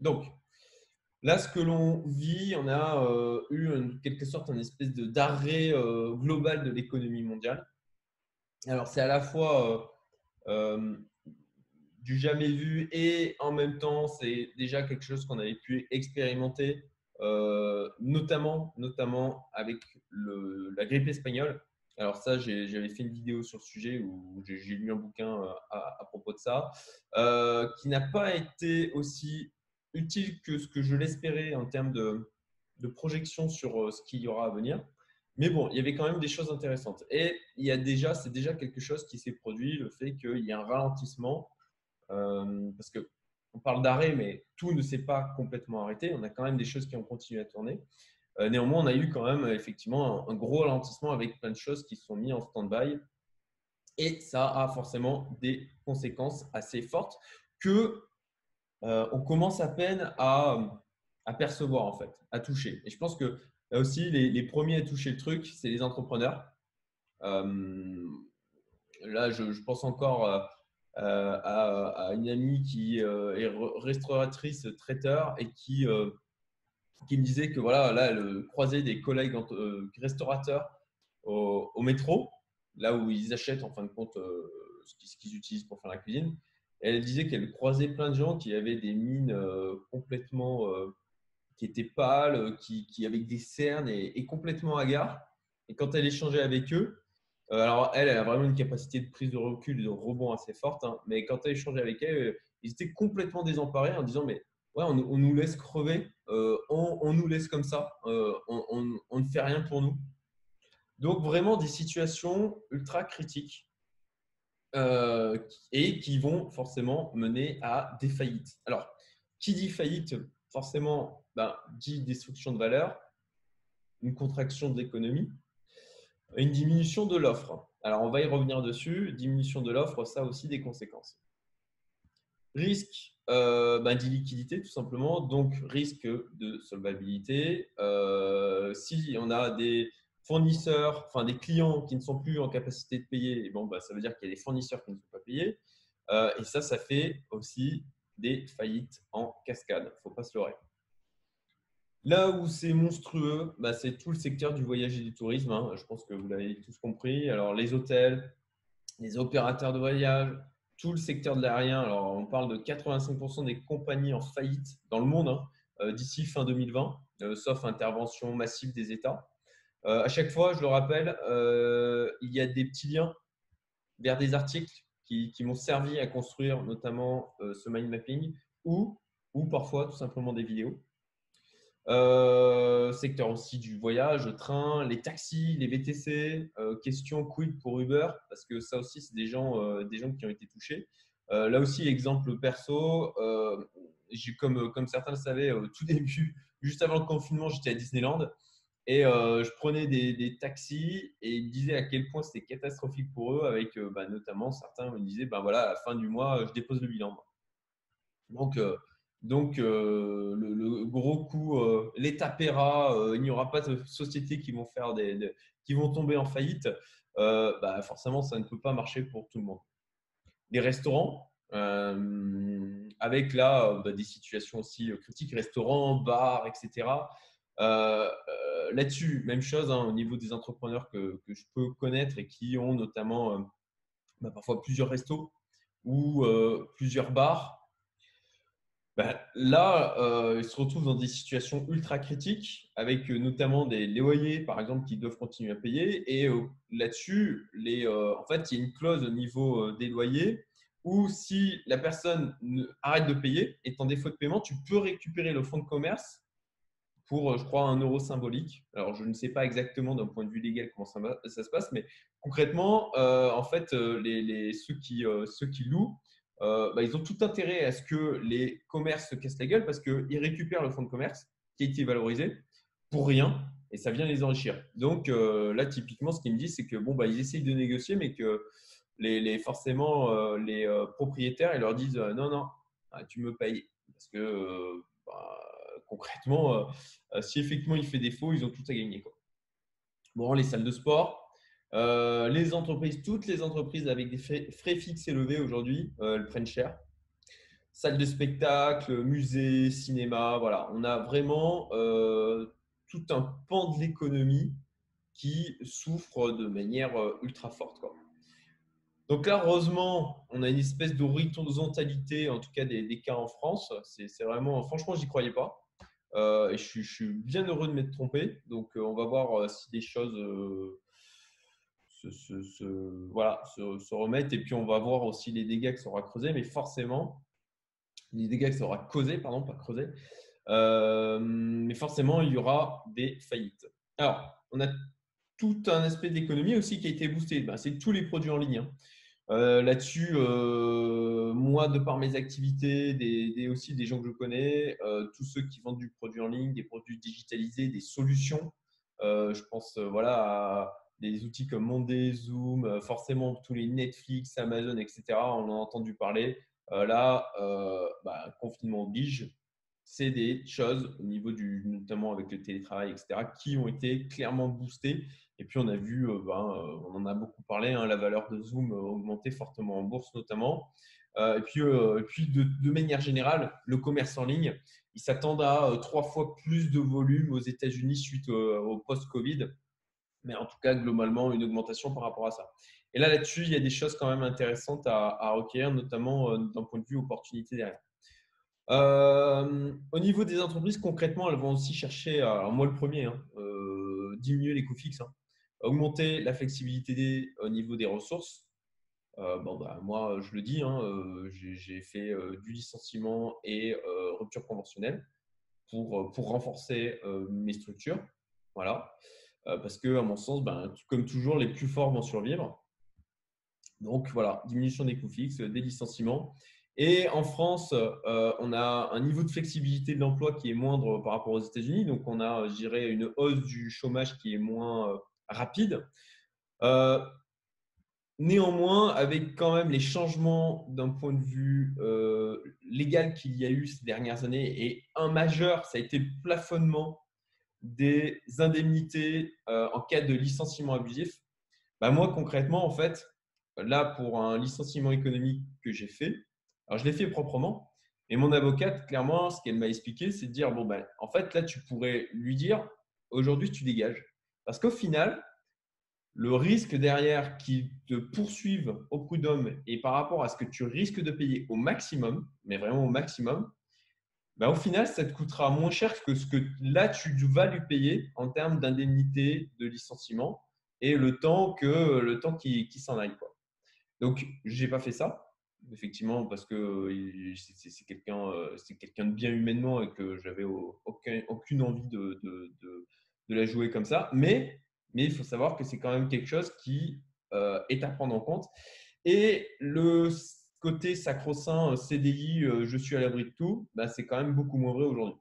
Donc, là, ce que l'on vit, on a euh, eu en quelque sorte un espèce d'arrêt euh, global de l'économie mondiale. Alors, c'est à la fois euh, du jamais vu et en même temps, c'est déjà quelque chose qu'on avait pu expérimenter, notamment, avec la grippe espagnole. Alors ça, j'avais fait une vidéo sur le sujet où j'ai lu un bouquin à, propos de ça, qui n'a pas été aussi utile que ce que je l'espérais en termes de, projection sur euh, ce qu'il y aura à venir. Mais bon, il y avait quand même des choses intéressantes. Et il y a déjà, c'est déjà quelque chose qui s'est produit, le fait qu'il y a un ralentissement, euh, parce que on parle d'arrêt, mais tout ne s'est pas complètement arrêté. On a quand même des choses qui ont continué à tourner. Euh, néanmoins, on a eu quand même effectivement un, gros ralentissement avec plein de choses qui sont mises en stand-by. Et ça a forcément des conséquences assez fortes que euh, on commence à peine à, percevoir, en fait, à toucher. Et je pense que là aussi, les, premiers à toucher le truc, c'est les entrepreneurs. Euh, là, je, pense encore euh, à, une amie qui est restauratrice traiteur et qui, me disait que voilà, là, elle croisait des collègues restaurateurs au, au, métro, là où ils achètent en fin de compte ce qu'ils utilisent pour faire la cuisine elle disait qu'elle croisait plein de gens qui avaient des mines euh, complètement, euh, qui étaient pâles, euh, qui, qui avaient des cernes et, complètement hagards. Et quand elle échangeait avec eux, alors elle, a vraiment une capacité de prise de recul, de rebond assez forte, hein, mais quand elle échangeait avec elle, ils étaient complètement désemparés en disant mais ouais, on, nous laisse crever, on, nous laisse comme ça, on ne fait rien pour nous. Donc vraiment des situations ultra critiques euh, et qui vont forcément mener à des faillites. Alors, qui dit faillite, forcément, ben, dit destruction de valeur, une contraction de l'économie, une diminution de l'offre. Alors, on va y revenir dessus. Diminution de l'offre, ça a aussi des conséquences. Risque euh, ben, d'illiquidité, tout simplement. Donc, risque de solvabilité. Euh, si on a des fournisseurs, enfin des clients qui ne sont plus en capacité de payer, bon, bah, ça veut dire qu'il y a des fournisseurs qui ne sont pas payés. Euh, et ça, ça fait aussi des faillites en cascade. Il ne faut pas se leurrer. Là où c'est monstrueux, bah, c'est tout le secteur du voyage et du tourisme. Hein. Je pense que vous l'avez tous compris. Alors, les hôtels, les opérateurs de voyage, tout le secteur de l'aérien. Alors, on parle de 85% des compagnies en faillite dans le monde hein, euh, d'ici fin 2020, euh, sauf intervention massive des États. Euh, à chaque fois, je le rappelle, euh, il y a des petits liens vers des articles qui, m'ont servi à construire notamment euh, ce mind mapping ou, ou parfois tout simplement des vidéos. secteur aussi du voyage, train, les taxis, les VTC, question quid pour Uber, parce que ça aussi, c'est des gens, des gens qui ont été touchés. là aussi, exemple perso, comme, comme certains le savaient, au tout début, juste avant le confinement, j'étais à Disneyland. Et euh, je prenais des, taxis et ils me disaient à quel point c'était catastrophique pour eux, avec euh, bah, notamment certains me disaient ben voilà, à la fin du mois, je dépose le bilan. Donc, euh, donc le, gros coup, l'État paiera, il n'y aura pas de sociétés qui vont, faire des, qui vont tomber en faillite. Bah, forcément, ça ne peut pas marcher pour tout le monde. Les restaurants, avec là bah, des situations aussi critiques, restaurants, bars, etc. Euh, euh, là-dessus, même chose hein, au niveau des entrepreneurs que, je peux connaître et qui ont notamment euh, bah, parfois plusieurs restos ou plusieurs bars. Bah, là, ils se retrouvent dans des situations ultra critiques, avec notamment des loyers, par exemple, qui doivent continuer à payer. Et là-dessus, en fait, il y a une clause au niveau des loyers où si la personne arrête de payer, est en défaut de paiement, tu peux récupérer le fonds de commerce pour, je crois, un euro symbolique. Alors, je ne sais pas exactement d'un point de vue légal comment ça, se passe, mais concrètement, euh, en fait, euh, les, ceux, qui, euh, ceux qui louent, bah, ils ont tout intérêt à ce que les commerces se cassent la gueule parce qu'ils récupèrent le fonds de commerce qui a été valorisé pour rien et ça vient les enrichir. Donc, là, typiquement, ce qu'ils me disent, c'est que bon, bah, ils essayent de négocier, mais que les, les forcément, les propriétaires, ils leur disent non, non, ah, tu me payes parce que bah, concrètement, euh, euh, si effectivement il fait défaut, ils ont tout à gagner. Bon, les salles de sport, euh, les entreprises, toutes les entreprises avec des frais, fixes élevés aujourd'hui, elles prennent cher. salles de spectacle, musées, cinéma. Voilà, on a vraiment tout un pan de l'économie qui souffre de manière ultra forte. Donc là, heureusement, on a une espèce d'horizontalité, en tout cas des, cas en France. C'est vraiment, franchement, j'y croyais pas. Euh, et je suis, bien heureux de m'être trompé. Donc, euh, on va voir euh, si des choses se, voilà, se, remettent. Et puis, on va voir aussi les dégâts qui seront creusés. Mais forcément, les dégâts qui seront causés, pardon, pas creusés. mais forcément, il y aura des faillites. Alors, on a tout un aspect d'économie aussi qui a été boosté. Ben, c'est tous les produits en ligne. Hein. Euh, là-dessus, euh, moi, de par mes activités, des, aussi des gens que je connais, euh, tous ceux qui vendent du produit en ligne, des produits digitalisés, des solutions, je pense voilà, à des outils comme Monday, Zoom, forcément tous les Netflix, Amazon, etc. On en a entendu parler. là, bah, confinement oblige, c'est des choses au niveau du, notamment avec le télétravail, etc., qui ont été clairement boostées et puis, on a vu, euh, ben, euh, on en a beaucoup parlé, hein, la valeur de Zoom augmenter fortement en bourse notamment. Euh, et puis, puis de, manière générale, le commerce en ligne, il s'attend à trois fois plus de volume aux États-Unis suite au, post-Covid. Mais en tout cas, globalement, une augmentation par rapport à ça. Et là, là-dessus, il y a des choses quand même intéressantes à, à requérir, notamment d'un point de vue opportunité derrière. Au niveau des entreprises, concrètement, elles vont aussi chercher, moi le premier, hein, diminuer les coûts fixes. Hein augmenter la flexibilité au niveau des ressources. Euh, bon, bah, moi, je le dis, hein, euh, j'ai fait euh, du licenciement et rupture conventionnelle pour, pour renforcer mes structures. Voilà. parce que, à mon sens, ben, comme toujours, les plus forts vont survivre. Donc, voilà, diminution des coûts fixes, des licenciements. Et en France, on a un niveau de flexibilité de l'emploi qui est moindre par rapport aux États-Unis. Donc, on a, je dirais, une hausse du chômage qui est moins rapide. Euh, néanmoins, avec quand même les changements d'un point de vue euh, légal qu'il y a eu ces dernières années, et un majeur, ça a été le plafonnement des indemnités euh, en cas de licenciement abusif. Bah moi, concrètement, en fait, là, pour un licenciement économique que j'ai fait, alors je l'ai fait proprement, et mon avocate, clairement, ce qu'elle m'a expliqué, c'est de dire, bon, ben, en fait, là, tu pourrais lui dire, aujourd'hui, tu dégages. Parce qu'au final, le risque derrière qui te poursuivent au prud'homme et par rapport à ce que tu risques de payer au maximum, mais vraiment au maximum, bah, au final, ça te coûtera moins cher que ce que là, tu vas lui payer en termes d'indemnité de licenciement et le temps, que, le temps qui, s'en aille. Donc, je n'ai pas fait ça, effectivement, parce que c'est quelqu'un de bien humainement et que j'avais aucun, aucune envie de, la jouer comme ça. Mais, mais il faut savoir que c'est quand même quelque chose qui euh, est à prendre en compte. Et le côté sacro-saint euh, CDI, euh, je suis à l'abri de tout, bah, c'est quand même beaucoup moins vrai aujourd'hui.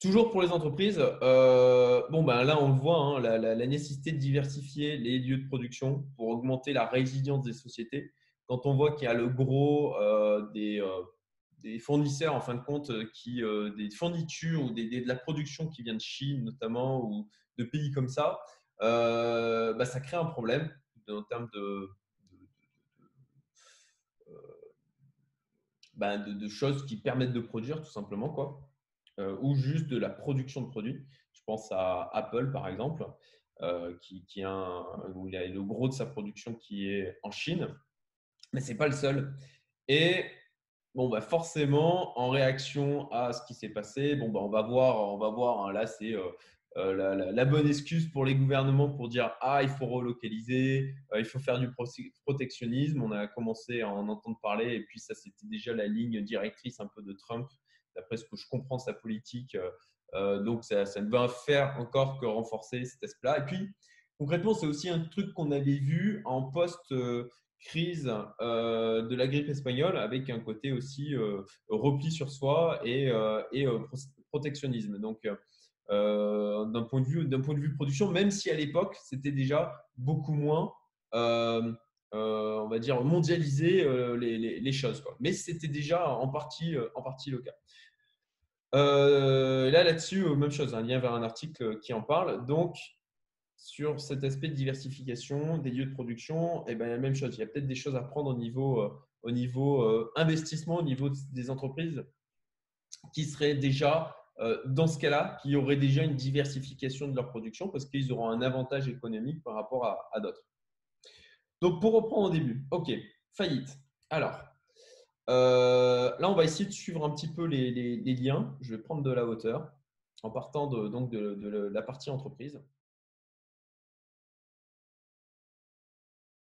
Toujours pour les entreprises, bon ben là on le voit, hein, la, nécessité de diversifier les lieux de production pour augmenter la résilience des sociétés. Quand on voit qu'il y a le gros des des fournisseurs en fin de compte euh, qui euh, des fournitures ou de la production qui vient de Chine notamment ou de pays comme ça, euh, bah, ça crée un problème en termes de, bah, de, choses qui permettent de produire tout simplement quoi, ou juste de la production de produits. Je pense à Apple par exemple, qui, où il a le gros de sa production qui est en Chine, mais c'est pas le seul. Et Bon, bah forcément, en réaction à ce qui s'est passé, bon, bah on va voir, on va voir. Hein, là, c'est euh, euh, la, bonne excuse pour les gouvernements pour dire ah, il faut relocaliser, euh, il faut faire du protectionnisme. On a commencé à en entendre parler, et puis ça, c'était déjà la ligne directrice un peu de Trump, d'après ce que je comprends sa politique. donc, ça, ne va faire encore que renforcer cet aspect-là. Et puis, concrètement, c'est aussi un truc qu'on avait vu en post crise euh, de la grippe espagnole avec un côté aussi euh, repli sur soi et, euh, et protectionnisme. Donc, d'un point, de vue, point de vue production, même si à l'époque, c'était déjà beaucoup moins, on va dire, mondialisé les, les, choses. Quoi. Mais c'était déjà en partie, en partie le cas. là, là-dessus, même chose, un lien vers un article qui en parle. Donc, sur cet aspect de diversification des lieux de production, et eh ben, la même chose. Il y a peut-être des choses à prendre au niveau, euh, niveau investissement, au niveau des entreprises qui seraient déjà dans ce cas-là, qui auraient déjà une diversification de leur production parce qu'ils auront un avantage économique par rapport à d'autres. Donc, pour reprendre au début, OK, faillite. Alors, euh, là, on va essayer de suivre un petit peu les, liens. Je vais prendre de la hauteur en partant donc de, la partie entreprise.